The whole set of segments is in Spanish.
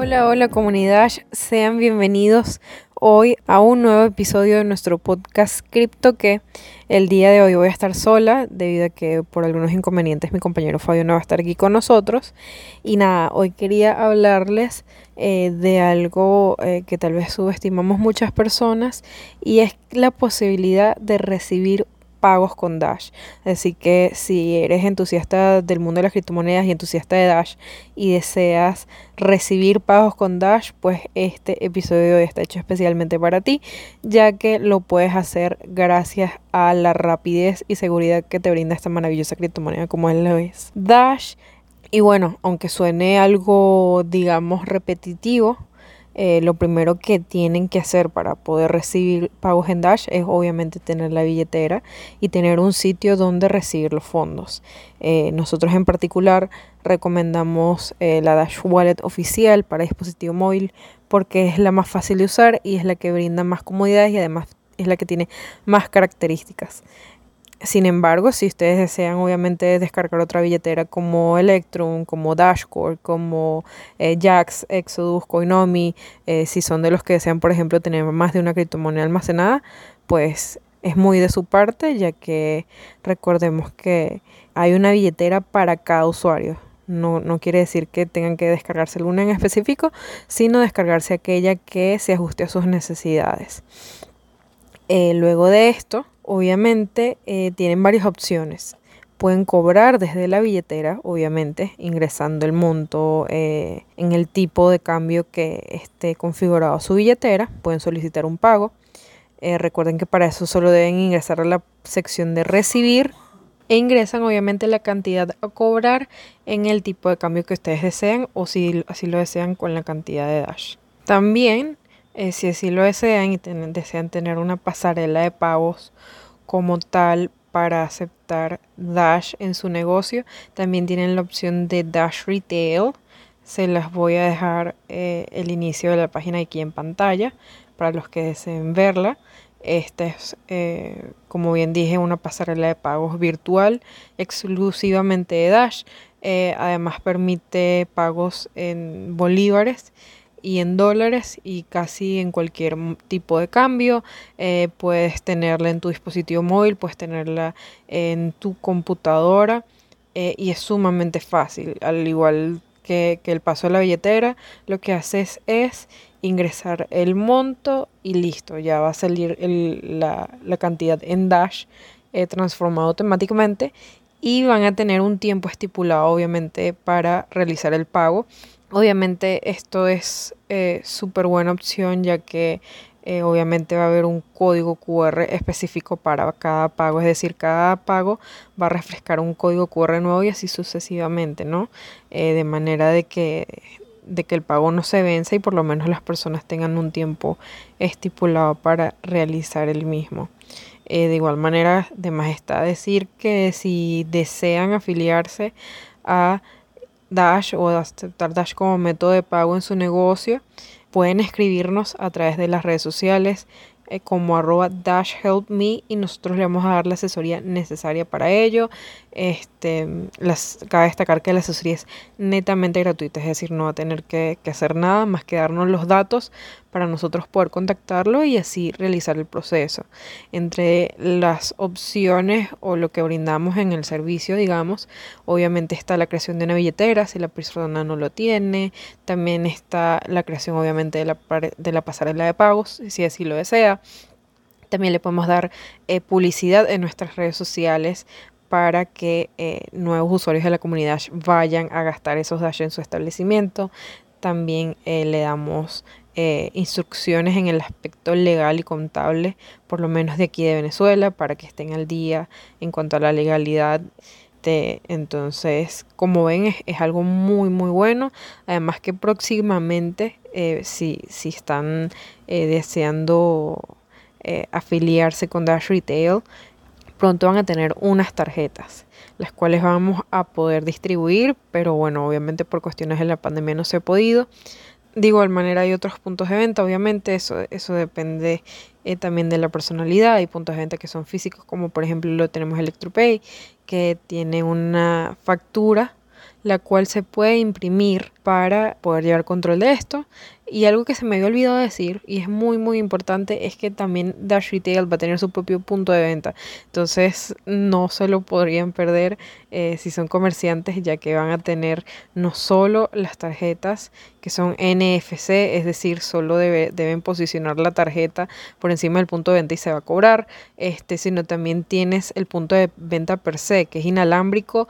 Hola, hola comunidad, sean bienvenidos hoy a un nuevo episodio de nuestro podcast Crypto que el día de hoy voy a estar sola debido a que por algunos inconvenientes mi compañero Fabio no va a estar aquí con nosotros. Y nada, hoy quería hablarles eh, de algo eh, que tal vez subestimamos muchas personas y es la posibilidad de recibir pagos con Dash. Así que si eres entusiasta del mundo de las criptomonedas y entusiasta de Dash y deseas recibir pagos con Dash, pues este episodio está hecho especialmente para ti, ya que lo puedes hacer gracias a la rapidez y seguridad que te brinda esta maravillosa criptomoneda como es lo es Dash. Y bueno, aunque suene algo, digamos, repetitivo, eh, lo primero que tienen que hacer para poder recibir pagos en Dash es obviamente tener la billetera y tener un sitio donde recibir los fondos. Eh, nosotros en particular recomendamos eh, la Dash Wallet oficial para dispositivo móvil porque es la más fácil de usar y es la que brinda más comodidades y además es la que tiene más características. Sin embargo, si ustedes desean obviamente descargar otra billetera como Electrum, como Dashcore, como eh, Jax, Exodus, Coinomi, eh, si son de los que desean, por ejemplo, tener más de una criptomoneda almacenada, pues es muy de su parte, ya que recordemos que hay una billetera para cada usuario. No, no quiere decir que tengan que descargarse alguna en específico, sino descargarse aquella que se ajuste a sus necesidades. Eh, luego de esto, obviamente eh, tienen varias opciones. Pueden cobrar desde la billetera, obviamente, ingresando el monto eh, en el tipo de cambio que esté configurado su billetera. Pueden solicitar un pago. Eh, recuerden que para eso solo deben ingresar a la sección de recibir e ingresan obviamente la cantidad a cobrar en el tipo de cambio que ustedes desean o si así lo desean con la cantidad de Dash. También eh, si así lo desean y desean tener una pasarela de pagos como tal para aceptar Dash en su negocio, también tienen la opción de Dash Retail. Se las voy a dejar eh, el inicio de la página aquí en pantalla para los que deseen verla. Esta es, eh, como bien dije, una pasarela de pagos virtual exclusivamente de Dash. además permite pagos en bolívares y en dólares y casi en cualquier tipo de cambio. Eh, puedes tenerla en tu dispositivo móvil, puedes tenerla en tu computadora eh, y es sumamente fácil. Al igual que, el paso de la billetera, lo que haces es ingresar el monto y listo, ya va a salir la, cantidad en Dash eh, transformado automáticamente y van a tener un tiempo estipulado obviamente para realizar el pago Obviamente esto es eh, súper buena opción ya que eh, obviamente va a haber un código QR específico para cada pago, es decir, cada pago va a refrescar un código QR nuevo y así sucesivamente, ¿no? Eh, de manera de que, de que el pago no se vence y por lo menos las personas tengan un tiempo estipulado para realizar el mismo. de igual manera, de más está decir que si desean afiliarse a Dash o aceptar Dash como método de pago en su negocio, pueden escribirnos a través de las redes sociales eh, como arroba dash help me y nosotros le vamos a dar la asesoría necesaria para ello. Este, las, cabe destacar que la asesoría es netamente gratuita, es decir, no va a tener que, que hacer nada más que darnos los datos para nosotros poder contactarlo y así realizar el proceso. Entre las opciones o lo que brindamos en el servicio, digamos, obviamente está la creación de una billetera si la persona no lo tiene, también está la creación obviamente de la, de la pasarela de pagos, si así lo desea. También le podemos dar eh, publicidad en nuestras redes sociales para que eh, nuevos usuarios de la comunidad vayan a gastar esos dash en su establecimiento. También eh, le damos instrucciones en el aspecto legal y contable, por lo menos de aquí de Venezuela, para que estén al día en cuanto a la legalidad. Entonces, como ven, es, algo muy, muy bueno. Además que próximamente, si, si, están eh, afiliarse con Dash Retail, pronto van a tener unas tarjetas, las cuales vamos a poder distribuir, pero bueno, obviamente por cuestiones de la pandemia no se ha podido. De igual manera hay otros puntos de venta, obviamente eso, eso depende eh, también de la personalidad. Hay puntos de venta que son físicos, como por ejemplo lo tenemos ElectroPay, que tiene una factura la cual se puede imprimir para poder llevar control de esto. Y algo que se me había olvidado decir, y es muy muy importante, es que también Dash Retail va a tener su propio punto de venta. Entonces no se lo podrían perder eh, si son comerciantes, ya que van a tener no solo las tarjetas que son NFC, es decir, solo deben posicionar la tarjeta por encima del punto de venta y se va a cobrar, este, sino también tienes el punto de venta per se, que es inalámbrico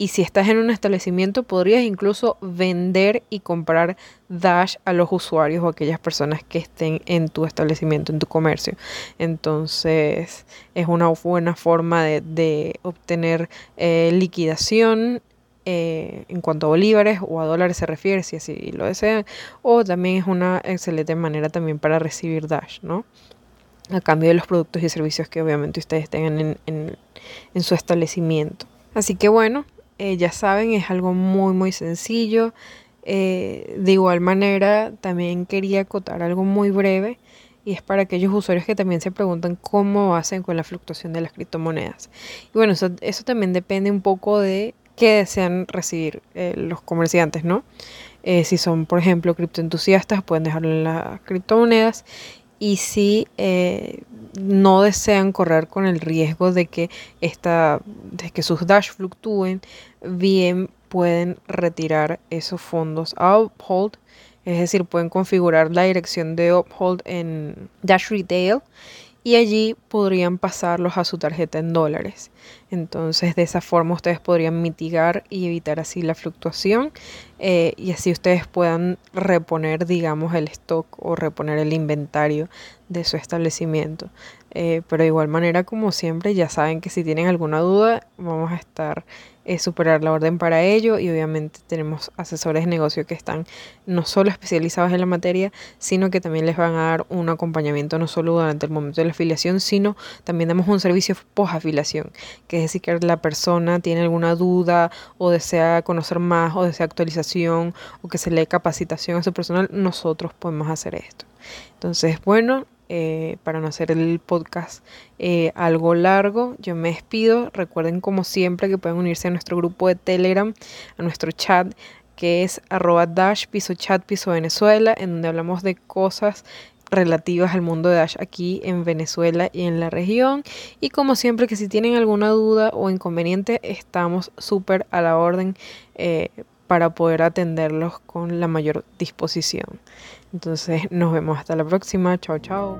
y si estás en un establecimiento, podrías incluso vender y comprar Dash a los usuarios o aquellas personas que estén en tu establecimiento, en tu comercio. Entonces, es una buena forma de, obtener eh, liquidación eh, en cuanto a bolívares o a dólares se refiere, si así lo desean. O también es una excelente manera también para recibir Dash, ¿no? A cambio de los productos y servicios que obviamente ustedes tengan en, en su establecimiento. Así que bueno, eh, ya saben, es algo muy, muy sencillo. Eh, de igual manera, también quería acotar algo muy breve y es para aquellos usuarios que también se preguntan cómo hacen con la fluctuación de las criptomonedas. Y bueno, eso, también depende un poco de qué desean recibir eh, los comerciantes, ¿no? si son, por ejemplo, criptoentusiastas, pueden dejarlo en las criptomonedas. Y si no desean correr con el riesgo de que, esta, de que sus dash fluctúen, bien pueden retirar esos fondos a Uphold, es decir, pueden configurar la dirección de Uphold en Dash Retail y allí podrían pasarlos a su tarjeta en dólares. Entonces de esa forma ustedes podrían mitigar y evitar así la fluctuación eh, y así ustedes puedan reponer digamos el stock o reponer el inventario de su establecimiento. Eh, pero de igual manera como siempre ya saben que si tienen alguna duda vamos a estar es superar la orden para ello y obviamente tenemos asesores de negocio que están no solo especializados en la materia, sino que también les van a dar un acompañamiento no solo durante el momento de la afiliación, sino también damos un servicio post afiliación, que es decir que la persona tiene alguna duda o desea conocer más o desea actualización o que se le dé capacitación a su personal, nosotros podemos hacer esto. Entonces, bueno, eh, para no hacer el podcast eh, algo largo. Yo me despido. Recuerden como siempre que pueden unirse a nuestro grupo de Telegram, a nuestro chat que es arroba dash piso chat piso Venezuela, en donde hablamos de cosas relativas al mundo de Dash aquí en Venezuela y en la región. Y como siempre que si tienen alguna duda o inconveniente, estamos súper a la orden eh, para poder atenderlos con la mayor disposición. Entonces nos vemos hasta la próxima. Chao, chao.